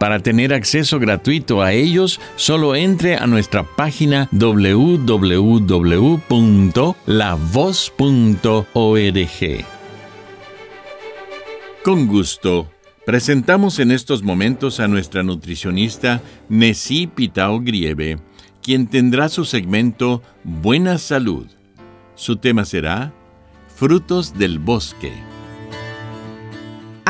Para tener acceso gratuito a ellos, solo entre a nuestra página www.lavoz.org. Con gusto, presentamos en estos momentos a nuestra nutricionista Nessie Pitao Grieve, quien tendrá su segmento Buena Salud. Su tema será Frutos del Bosque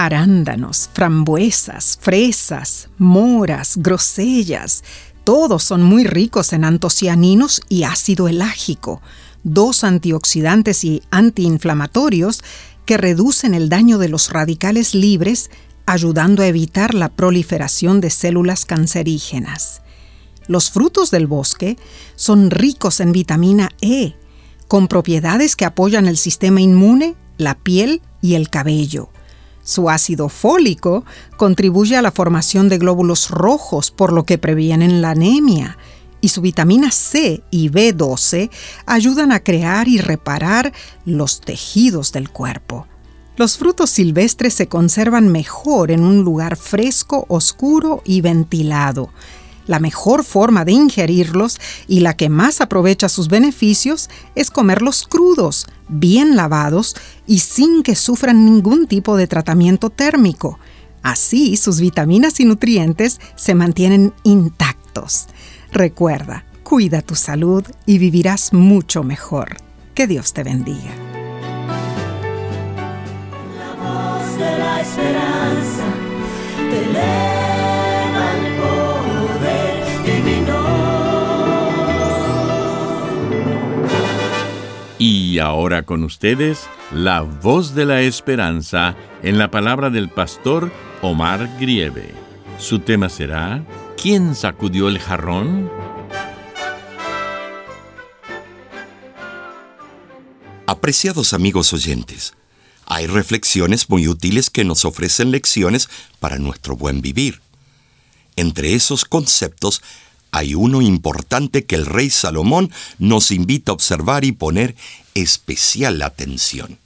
arándanos, frambuesas, fresas, moras, grosellas, todos son muy ricos en antocianinos y ácido elágico, dos antioxidantes y antiinflamatorios que reducen el daño de los radicales libres, ayudando a evitar la proliferación de células cancerígenas. Los frutos del bosque son ricos en vitamina E, con propiedades que apoyan el sistema inmune, la piel y el cabello. Su ácido fólico contribuye a la formación de glóbulos rojos, por lo que previenen la anemia. Y su vitamina C y B12 ayudan a crear y reparar los tejidos del cuerpo. Los frutos silvestres se conservan mejor en un lugar fresco, oscuro y ventilado la mejor forma de ingerirlos y la que más aprovecha sus beneficios es comerlos crudos, bien lavados y sin que sufran ningún tipo de tratamiento térmico. Así sus vitaminas y nutrientes se mantienen intactos. Recuerda, cuida tu salud y vivirás mucho mejor. Que Dios te bendiga. Y ahora con ustedes, la voz de la esperanza en la palabra del pastor Omar Grieve. Su tema será, ¿quién sacudió el jarrón? Apreciados amigos oyentes, hay reflexiones muy útiles que nos ofrecen lecciones para nuestro buen vivir. Entre esos conceptos hay uno importante que el rey Salomón nos invita a observar y poner especial atención.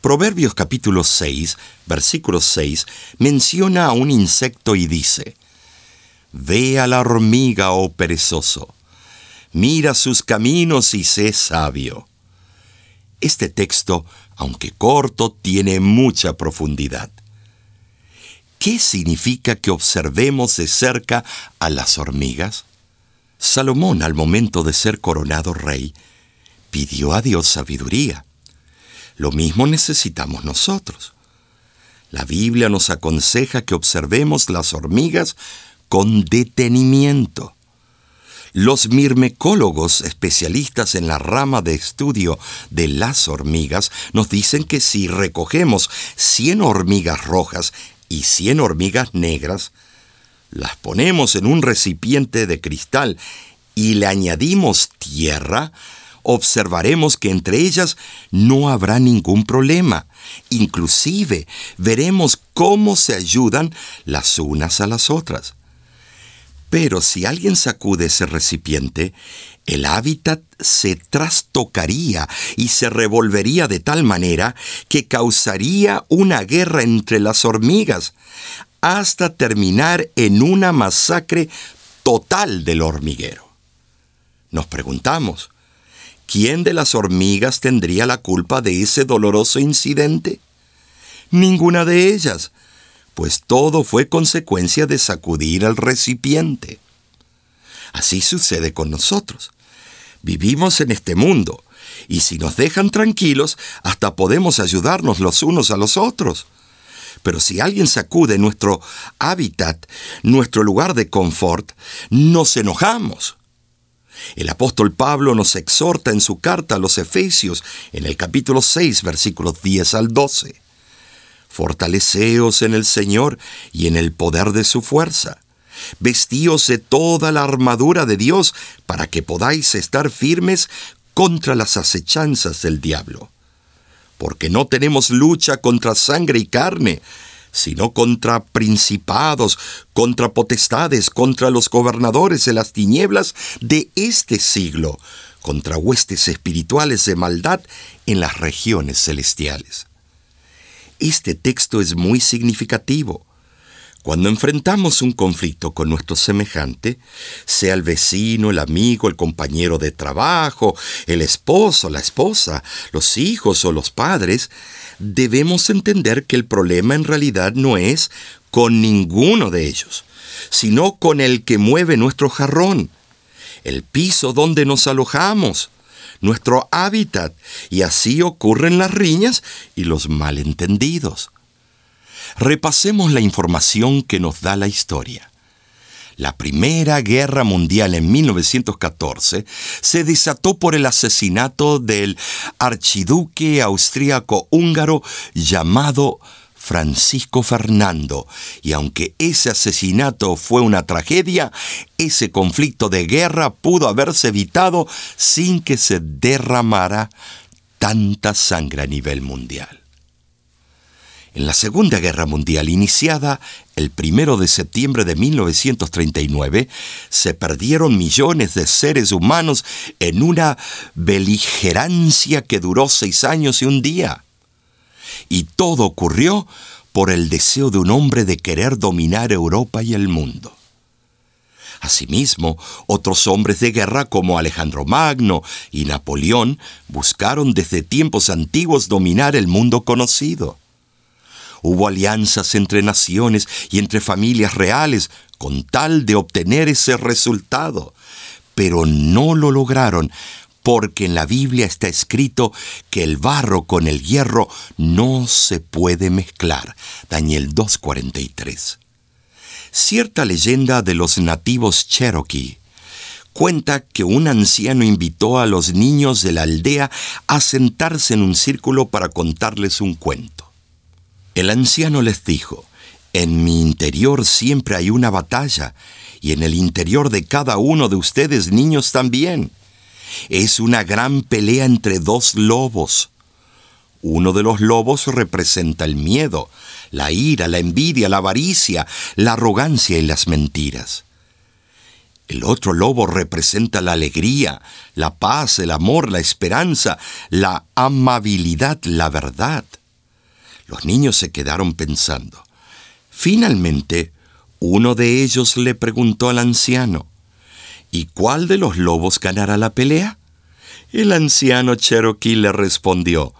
Proverbios capítulo 6, versículo 6, menciona a un insecto y dice, Ve a la hormiga, oh perezoso, mira sus caminos y sé sabio. Este texto, aunque corto, tiene mucha profundidad. ¿Qué significa que observemos de cerca a las hormigas? Salomón, al momento de ser coronado rey, pidió a Dios sabiduría. Lo mismo necesitamos nosotros. La Biblia nos aconseja que observemos las hormigas con detenimiento. Los mirmecólogos especialistas en la rama de estudio de las hormigas nos dicen que si recogemos 100 hormigas rojas y 100 hormigas negras, las ponemos en un recipiente de cristal y le añadimos tierra, observaremos que entre ellas no habrá ningún problema. Inclusive veremos cómo se ayudan las unas a las otras. Pero si alguien sacude ese recipiente, el hábitat se trastocaría y se revolvería de tal manera que causaría una guerra entre las hormigas, hasta terminar en una masacre total del hormiguero. Nos preguntamos, ¿quién de las hormigas tendría la culpa de ese doloroso incidente? Ninguna de ellas, pues todo fue consecuencia de sacudir el recipiente. Así sucede con nosotros. Vivimos en este mundo y si nos dejan tranquilos, hasta podemos ayudarnos los unos a los otros. Pero si alguien sacude nuestro hábitat, nuestro lugar de confort, nos enojamos. El apóstol Pablo nos exhorta en su carta a los Efesios, en el capítulo 6, versículos 10 al 12. Fortaleceos en el Señor y en el poder de su fuerza. Vestíos de toda la armadura de Dios para que podáis estar firmes contra las acechanzas del diablo. Porque no tenemos lucha contra sangre y carne, sino contra principados, contra potestades, contra los gobernadores de las tinieblas de este siglo, contra huestes espirituales de maldad en las regiones celestiales. Este texto es muy significativo. Cuando enfrentamos un conflicto con nuestro semejante, sea el vecino, el amigo, el compañero de trabajo, el esposo, la esposa, los hijos o los padres, debemos entender que el problema en realidad no es con ninguno de ellos, sino con el que mueve nuestro jarrón, el piso donde nos alojamos, nuestro hábitat, y así ocurren las riñas y los malentendidos. Repasemos la información que nos da la historia. La Primera Guerra Mundial en 1914 se desató por el asesinato del archiduque austríaco húngaro llamado Francisco Fernando, y aunque ese asesinato fue una tragedia, ese conflicto de guerra pudo haberse evitado sin que se derramara tanta sangre a nivel mundial. En la Segunda Guerra Mundial, iniciada el primero de septiembre de 1939, se perdieron millones de seres humanos en una beligerancia que duró seis años y un día. Y todo ocurrió por el deseo de un hombre de querer dominar Europa y el mundo. Asimismo, otros hombres de guerra como Alejandro Magno y Napoleón buscaron desde tiempos antiguos dominar el mundo conocido. Hubo alianzas entre naciones y entre familias reales con tal de obtener ese resultado, pero no lo lograron porque en la Biblia está escrito que el barro con el hierro no se puede mezclar. Daniel 2.43. Cierta leyenda de los nativos cherokee cuenta que un anciano invitó a los niños de la aldea a sentarse en un círculo para contarles un cuento. El anciano les dijo, en mi interior siempre hay una batalla, y en el interior de cada uno de ustedes niños también. Es una gran pelea entre dos lobos. Uno de los lobos representa el miedo, la ira, la envidia, la avaricia, la arrogancia y las mentiras. El otro lobo representa la alegría, la paz, el amor, la esperanza, la amabilidad, la verdad. Los niños se quedaron pensando. Finalmente, uno de ellos le preguntó al anciano, ¿Y cuál de los lobos ganará la pelea? El anciano Cherokee le respondió,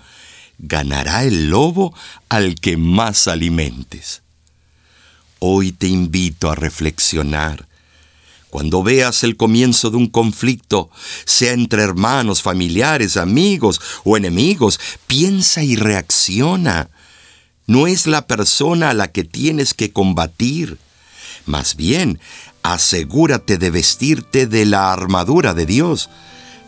ganará el lobo al que más alimentes. Hoy te invito a reflexionar. Cuando veas el comienzo de un conflicto, sea entre hermanos, familiares, amigos o enemigos, piensa y reacciona no es la persona a la que tienes que combatir. Más bien, asegúrate de vestirte de la armadura de Dios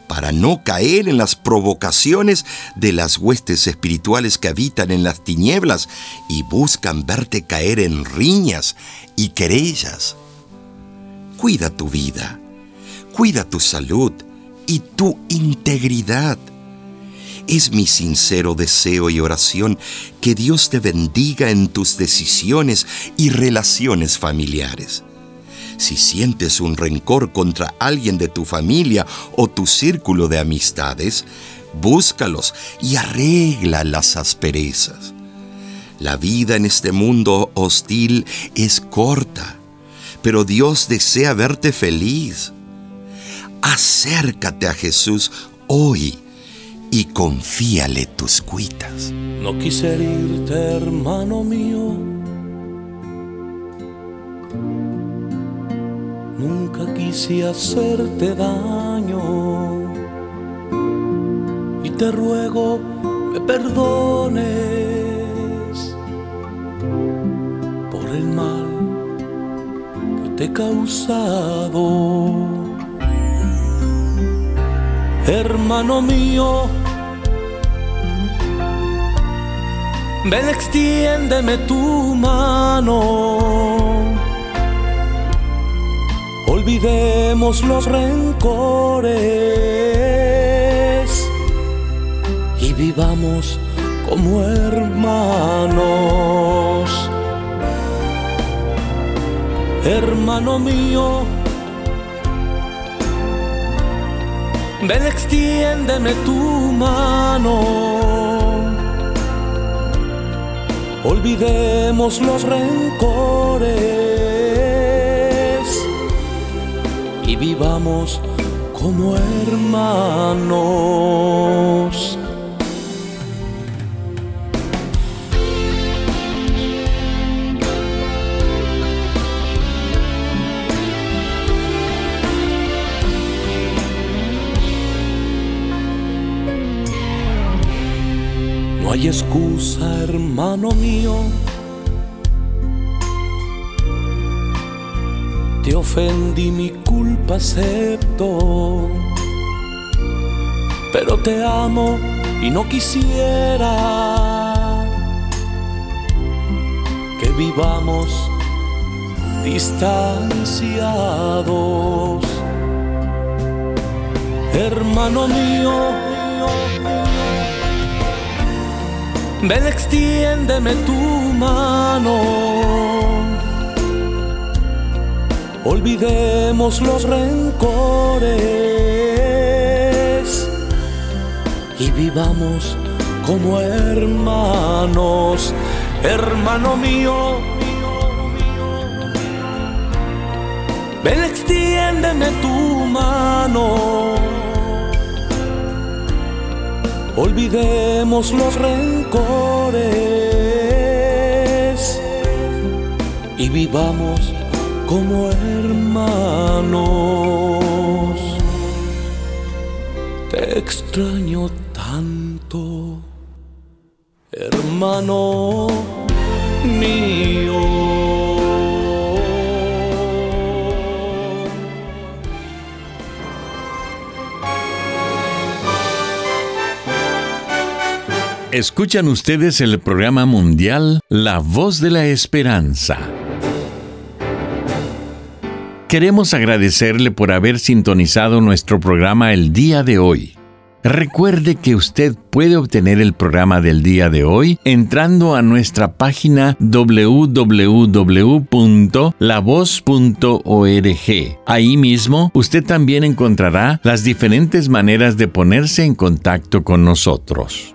para no caer en las provocaciones de las huestes espirituales que habitan en las tinieblas y buscan verte caer en riñas y querellas. Cuida tu vida, cuida tu salud y tu integridad. Es mi sincero deseo y oración que Dios te bendiga en tus decisiones y relaciones familiares. Si sientes un rencor contra alguien de tu familia o tu círculo de amistades, búscalos y arregla las asperezas. La vida en este mundo hostil es corta, pero Dios desea verte feliz. Acércate a Jesús hoy y confíale tus cuitas. No quise irte, hermano mío. Nunca quise hacerte daño y te ruego me perdones por el mal que te he causado. Hermano mío, ven extiéndeme tu mano. Olvidemos los rencores y vivamos como hermanos. Hermano mío, ven extiéndeme tu mano. Olvidemos los rencores vivamos como hermanos. No hay excusa, hermano mío. Te ofendí, mi culpa acepto. Pero te amo y no quisiera que vivamos distanciados. Hermano mío, Ven, extiéndeme tu mano. Olvidemos los rencores y vivamos como hermanos, hermano mío. Ven, extiéndeme tu mano olvidemos los rencores y vivamos como hermanos. Te extraño tanto, hermano mío. Escuchan ustedes el programa mundial La Voz de la Esperanza. Queremos agradecerle por haber sintonizado nuestro programa el día de hoy. Recuerde que usted puede obtener el programa del día de hoy entrando a nuestra página www.lavoz.org. Ahí mismo usted también encontrará las diferentes maneras de ponerse en contacto con nosotros.